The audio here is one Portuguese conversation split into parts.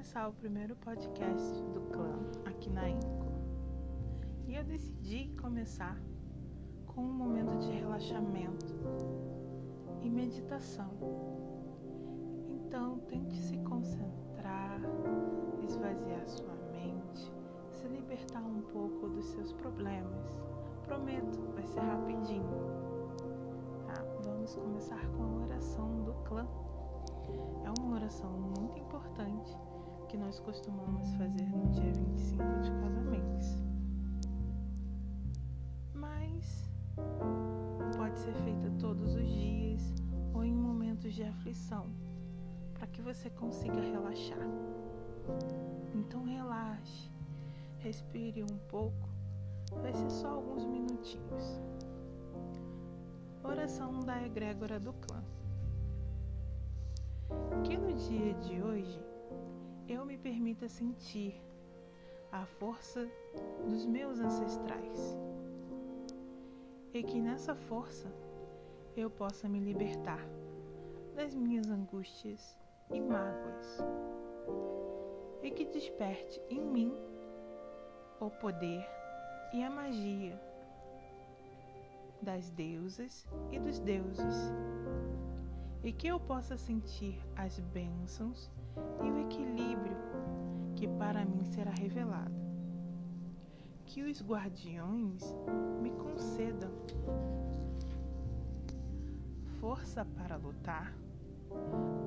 começar o primeiro podcast do clã aqui na Inco. E eu decidi começar com um momento de relaxamento e meditação. Então, tente se concentrar, esvaziar sua mente, se libertar um pouco dos seus problemas. Prometo, vai ser rapidinho. Tá? Vamos começar com a oração do clã. Oração muito importante que nós costumamos fazer no dia 25 de cada mês. Mas pode ser feita todos os dias ou em momentos de aflição, para que você consiga relaxar. Então relaxe, respire um pouco, vai ser só alguns minutinhos. Oração da egrégora do clã que no dia de hoje eu me permita sentir a força dos meus ancestrais. E que nessa força eu possa me libertar das minhas angústias e mágoas. E que desperte em mim o poder e a magia das deusas e dos deuses e que eu possa sentir as bênçãos e o equilíbrio que para mim será revelado. Que os guardiões me concedam força para lutar,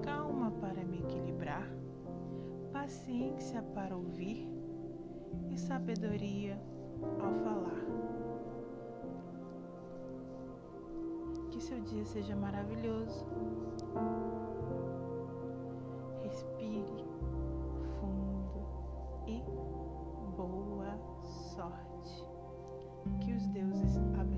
calma para me equilibrar, paciência para ouvir e sabedoria ao falar. Seu dia seja maravilhoso. Respire fundo e boa sorte. Que os deuses abençoem